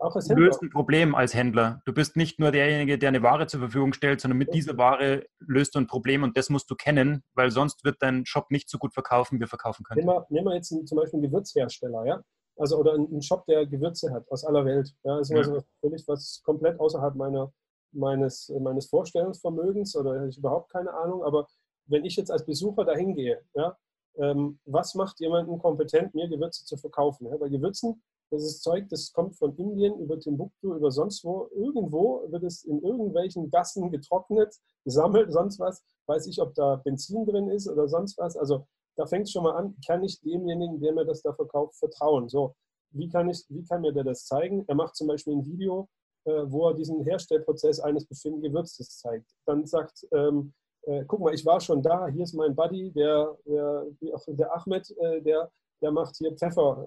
Auch als Du Händler. löst ein Problem als Händler. Du bist nicht nur derjenige, der eine Ware zur Verfügung stellt, sondern mit dieser Ware löst du ein Problem und das musst du kennen, weil sonst wird dein Shop nicht so gut verkaufen, wie er verkaufen könnte. Nehmen wir, nehmen wir jetzt einen, zum Beispiel einen Gewürzhersteller, ja? Also oder einen Shop, der Gewürze hat aus aller Welt. Ja, das ist Ja. also was völlig was komplett außerhalb meiner, meines, meines Vorstellungsvermögens oder hätte ich überhaupt keine Ahnung. Aber wenn ich jetzt als Besucher dahin gehe, ja, ähm, was macht jemanden kompetent, mir Gewürze zu verkaufen? Ja, bei Gewürzen, das ist Zeug, das kommt von Indien über Timbuktu, über sonst wo. Irgendwo wird es in irgendwelchen Gassen getrocknet, gesammelt, sonst was. Weiß ich, ob da Benzin drin ist oder sonst was. Also da fängt es schon mal an, kann ich demjenigen, der mir das da verkauft, vertrauen? So, wie kann, ich, wie kann mir der das zeigen? Er macht zum Beispiel ein Video, äh, wo er diesen Herstellprozess eines bestimmten Gewürzes zeigt. Dann sagt, ähm, äh, guck mal, ich war schon da, hier ist mein Buddy, der, der, der Ahmed, äh, der, der macht hier Pfeffer,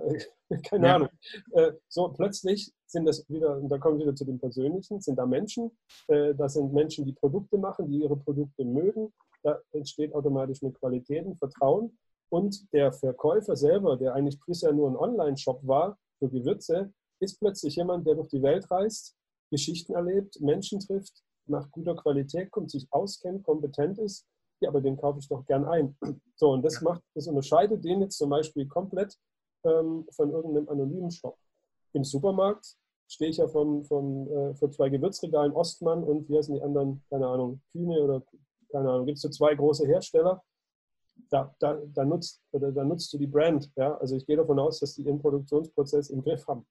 (laughs) keine ja. Ahnung. Äh, so plötzlich sind das wieder, und da kommen wir wieder zu den Persönlichen, sind da Menschen, äh, das sind Menschen, die Produkte machen, die ihre Produkte mögen, da entsteht automatisch eine Qualität, ein Vertrauen. Und der Verkäufer selber, der eigentlich bisher nur ein Online-Shop war für Gewürze, ist plötzlich jemand, der durch die Welt reist, Geschichten erlebt, Menschen trifft, nach guter Qualität kommt, sich auskennt, kompetent ist. Ja, aber den kaufe ich doch gern ein. (clears throat) So, und das macht, das unterscheidet den jetzt zum Beispiel komplett ähm, von irgendeinem anonymen Shop. Im Supermarkt stehe ich ja von, von, äh, vor zwei Gewürzregalen Ostmann und wie heißen die anderen, keine Ahnung, Kühne oder keine Ahnung, gibt es so zwei große Hersteller. Da, da, da, nutzt, oder da nutzt du die Brand. Ja? Also ich gehe davon aus, dass die ihren Produktionsprozess im Griff haben.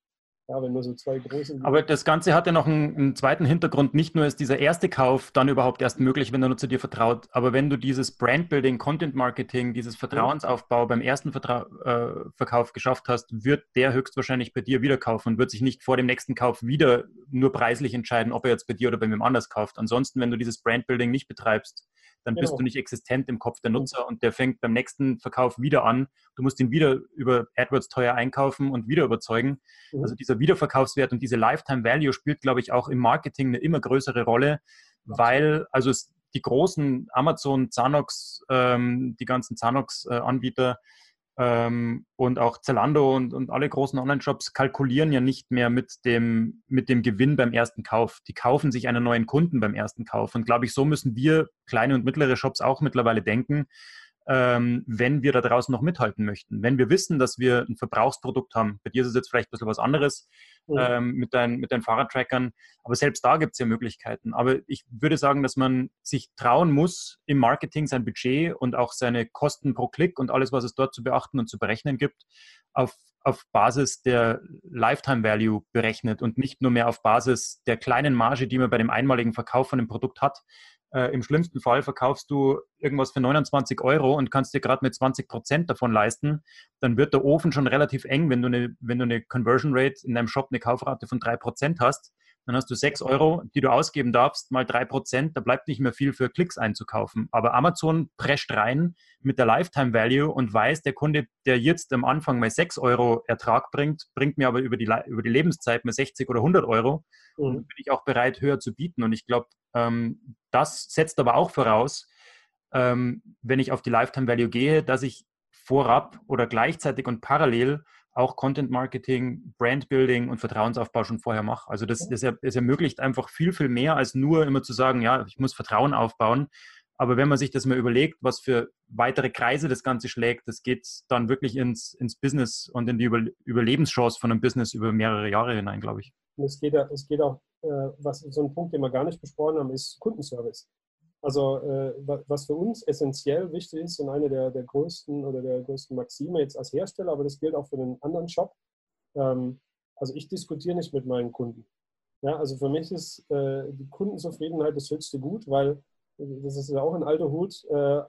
Ja, wenn nur so zwei große. Aber das Ganze hat ja noch einen, einen, zweiten Hintergrund. Nicht nur ist dieser erste Kauf dann überhaupt erst möglich, wenn der Nutzer dir vertraut, aber wenn du dieses Brandbuilding, Content Marketing, dieses Vertrauensaufbau beim ersten Vertra äh, Verkauf geschafft hast, wird der höchstwahrscheinlich bei dir wieder kaufen und wird sich nicht vor dem nächsten Kauf wieder nur preislich entscheiden, ob er jetzt bei dir oder bei wem anders kauft. Ansonsten, wenn du dieses Brandbuilding nicht betreibst, dann genau. bist du nicht existent im Kopf der Nutzer und der fängt beim nächsten Verkauf wieder an. Du musst ihn wieder über AdWords teuer einkaufen und wieder überzeugen. Mhm. Also dieser Wiederverkaufswert und diese Lifetime Value spielt, glaube ich, auch im Marketing eine immer größere Rolle, weil also die großen Amazon, Zanox, ähm, die ganzen Zanox-Anbieter, äh, ähm, und auch Zalando und, und alle großen Online-Shops kalkulieren ja nicht mehr mit dem, mit dem Gewinn beim ersten Kauf. Die kaufen sich einen neuen Kunden beim ersten Kauf. Und glaube ich, so müssen wir kleine und mittlere Shops auch mittlerweile denken, wenn wir da draußen noch mithalten möchten. Wenn wir wissen, dass wir ein Verbrauchsprodukt haben, bei dir ist es jetzt vielleicht ein bisschen was anderes mhm. ähm, mit, dein, mit deinen Fahrradtrackern, aber selbst da gibt es ja Möglichkeiten. Aber ich würde sagen, dass man sich trauen muss, im Marketing sein Budget und auch seine Kosten pro Klick und alles, was es dort zu beachten und zu berechnen gibt, auf, auf Basis der Lifetime Value berechnet und nicht nur mehr auf Basis der kleinen Marge, die man bei dem einmaligen Verkauf von dem Produkt hat, äh, Im schlimmsten Fall verkaufst du irgendwas für 29 Euro und kannst dir gerade mit 20 Prozent davon leisten. Dann wird der Ofen schon relativ eng, wenn du eine, wenn du eine Conversion Rate in deinem Shop eine Kaufrate von 3 Prozent hast. Dann hast du 6 Euro, die du ausgeben darfst, mal 3 Prozent. Da bleibt nicht mehr viel für Klicks einzukaufen. Aber Amazon prescht rein mit der Lifetime Value und weiß, der Kunde, der jetzt am Anfang mal 6 Euro Ertrag bringt, bringt mir aber über die, über die Lebenszeit mal 60 oder 100 Euro. Mhm. Und bin ich auch bereit, höher zu bieten. Und ich glaube, das setzt aber auch voraus, ähm, wenn ich auf die Lifetime Value gehe, dass ich vorab oder gleichzeitig und parallel auch Content Marketing, Brand Building und Vertrauensaufbau schon vorher mache. Also das, das, das ermöglicht einfach viel, viel mehr als nur immer zu sagen, ja, ich muss Vertrauen aufbauen. Aber wenn man sich das mal überlegt, was für weitere Kreise das Ganze schlägt, das geht dann wirklich ins, ins Business und in die Über Überlebenschance von einem Business über mehrere Jahre hinein, glaube ich. es geht, es geht auch was so ein Punkt, den wir gar nicht besprochen haben, ist Kundenservice. Also äh, was für uns essentiell wichtig ist und eine der, der größten oder der größten Maxime jetzt als Hersteller, aber das gilt auch für den anderen Shop. Ähm, also ich diskutiere nicht mit meinen Kunden. Ja, also für mich ist äh, die Kundenzufriedenheit das höchste Gut, weil das ist ja auch ein alter Hut.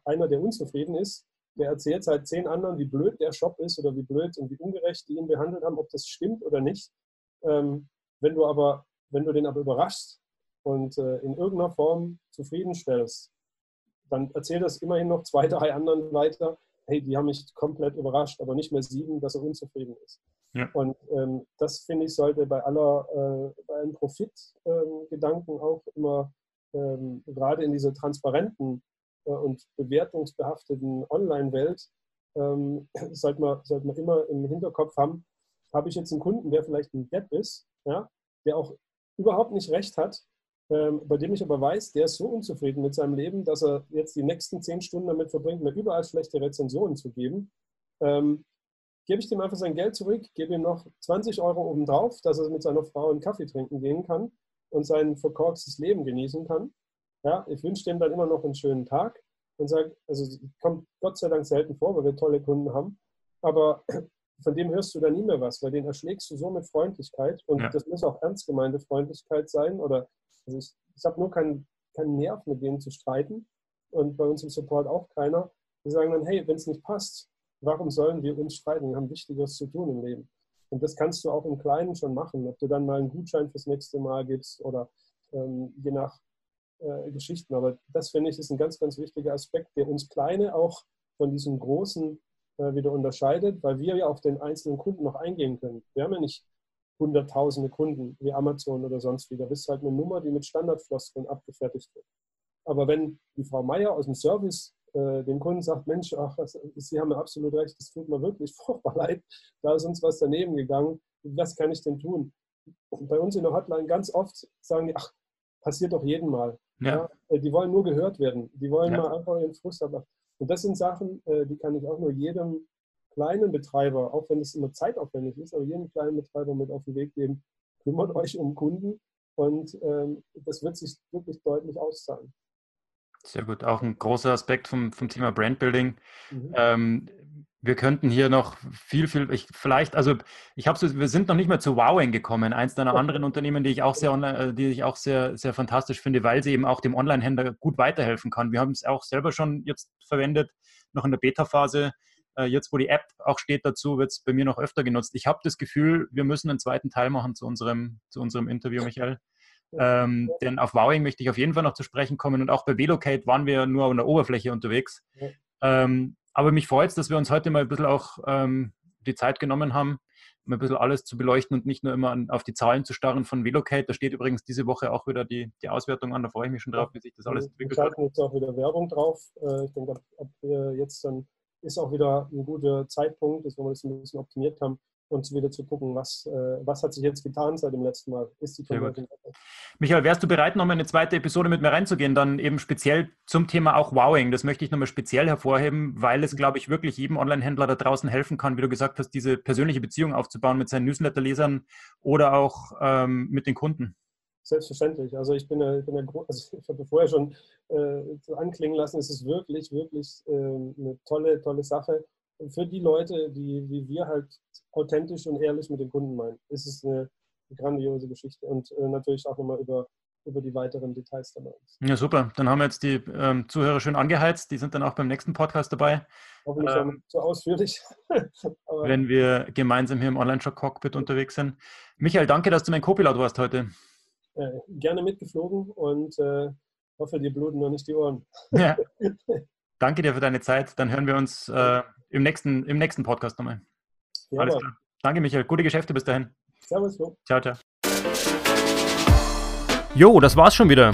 einer, der unzufrieden ist, der erzählt seit zehn anderen, wie blöd der Shop ist oder wie blöd und wie ungerecht die ihn behandelt haben, ob das stimmt oder nicht. Ähm, wenn du aber wenn du den aber überraschst und äh, in irgendeiner Form zufriedenstellst, dann erzähl das immerhin noch zwei, (laughs) drei anderen weiter. Hey, die haben mich komplett überrascht, aber nicht mehr sieben, dass er unzufrieden ist. Ja. Und ähm, das finde ich sollte bei aller, äh, bei einem Profitgedanken ähm, auch immer ähm, gerade in dieser transparenten äh, und bewertungsbehafteten Online-Welt ähm, (clears throat) sollte, man, sollte man immer im Hinterkopf haben, habe ich jetzt einen Kunden, der vielleicht ein Depp ist, ja, der auch überhaupt nicht recht hat, ähm, bei dem ich aber weiß, der ist so unzufrieden mit seinem Leben, dass er jetzt die nächsten zehn Stunden damit verbringt, mir überall schlechte Rezensionen zu geben, ähm, gebe ich dem einfach sein Geld zurück, gebe ihm noch 20 Euro obendrauf, dass er mit seiner Frau einen Kaffee trinken gehen kann und sein verkorkstes Leben genießen kann. Ja, ich wünsche dem dann immer noch einen schönen Tag und sage, also kommt Gott sei Dank selten vor, weil wir tolle Kunden haben, aber von dem hörst du dann nie mehr was, weil den erschlägst du so mit Freundlichkeit und ja. das muss auch ernst gemeinte Freundlichkeit sein oder also ich, ich habe nur keinen kein Nerv mit denen zu streiten und bei uns im Support auch keiner. Wir sagen dann, hey, wenn es nicht passt, warum sollen wir uns streiten? Wir haben Wichtigeres zu tun im Leben. Und das kannst du auch im Kleinen schon machen, ob du dann mal einen Gutschein fürs nächste Mal gibst oder ähm, je nach äh, Geschichten. Aber das finde ich ist ein ganz, ganz wichtiger Aspekt, der uns Kleine auch von diesen Großen wieder unterscheidet, weil wir ja auf den einzelnen Kunden noch eingehen können. Wir haben ja nicht hunderttausende Kunden wie Amazon oder sonst wie. Da bist halt eine Nummer, die mit Standardfloskeln abgefertigt wird. Aber wenn die Frau Meier aus dem Service äh, dem Kunden sagt, Mensch, ach, Sie haben ja absolut recht, das tut mir wirklich (laughs) furchtbar leid, da ist uns was daneben gegangen, was kann ich denn tun? Und bei uns in der Hotline ganz oft sagen die, ach, passiert doch jeden Mal. Ja. ja äh, die wollen nur gehört werden. Die wollen ja. mal einfach ihren Frust haben. Und das sind Sachen, äh, die kann ich auch nur jedem kleinen Betreiber, auch wenn es immer zeitaufwendig ist, aber jedem kleinen Betreiber mit auf den Weg geben, kümmert euch um Kunden und ähm, das wird sich wirklich deutlich auszahlen. Sehr gut. Auch ein großer Aspekt vom, vom Thema Brandbuilding. Mhm. Ähm, wir könnten hier noch viel, viel, ich, vielleicht, also ich habe so, wir sind noch nicht mehr zu Wowing gekommen, eins deiner anderen Unternehmen, die ich auch sehr, äh, die ich auch sehr, sehr fantastisch finde, weil sie eben auch dem Online-Händler gut weiterhelfen kann. Wir haben es auch selber schon jetzt verwendet, noch in der Beta-Phase. Äh, jetzt, wo die App auch steht dazu, wird es bei mir noch öfter genutzt. Ich habe das Gefühl, wir müssen einen zweiten Teil machen zu unserem, zu unserem Interview, Michael. Ähm, denn auf Wowing möchte ich auf jeden Fall noch zu sprechen kommen und auch bei Velocate waren wir nur an der Oberfläche unterwegs. Ja. Ähm, aber mich freut es, dass wir uns heute mal ein bisschen auch ähm, die Zeit genommen haben, um ein bisschen alles zu beleuchten und nicht nur immer an, auf die Zahlen zu starren von Velocate. Da steht übrigens diese Woche auch wieder die, die Auswertung an, da freue ich mich schon drauf, wie sich das alles entwickelt. Wir schalten jetzt auch wieder Werbung drauf. Äh, ich denke, ab, ab jetzt dann ist auch wieder ein guter Zeitpunkt, dass wir das ein bisschen optimiert haben, und wieder zu gucken, was, äh, was hat sich jetzt getan seit dem letzten Mal. Ist die Michael, wärst du bereit, nochmal eine zweite Episode mit mir reinzugehen, dann eben speziell zum Thema auch Wowing? Das möchte ich nochmal speziell hervorheben, weil es, glaube ich, wirklich jedem Online-Händler da draußen helfen kann, wie du gesagt hast, diese persönliche Beziehung aufzubauen mit seinen Newsletter-Lesern oder auch ähm, mit den Kunden. Selbstverständlich. Also ich bin, ich bin also ich habe vorher schon äh, anklingen lassen, es ist wirklich, wirklich äh, eine tolle, tolle Sache für die Leute, die wie wir halt authentisch und ehrlich mit den Kunden meinen, ist es eine grandiose Geschichte und äh, natürlich auch nochmal über, über die weiteren Details dabei. Ja, super. Dann haben wir jetzt die ähm, Zuhörer schön angeheizt. Die sind dann auch beim nächsten Podcast dabei. Hoffentlich ähm, so ausführlich. (laughs) wenn wir gemeinsam hier im Online-Shop-Cockpit unterwegs sind. Michael, danke, dass du mein Co-Pilot warst heute. Äh, gerne mitgeflogen und äh, hoffe, dir bluten noch nicht die Ohren. Ja. (laughs) Danke dir für deine Zeit. Dann hören wir uns äh, im, nächsten, im nächsten Podcast nochmal. Ja, Alles klar. Danke, Michael. Gute Geschäfte bis dahin. Servus. Jo. Ciao, ciao. Jo, das war's schon wieder.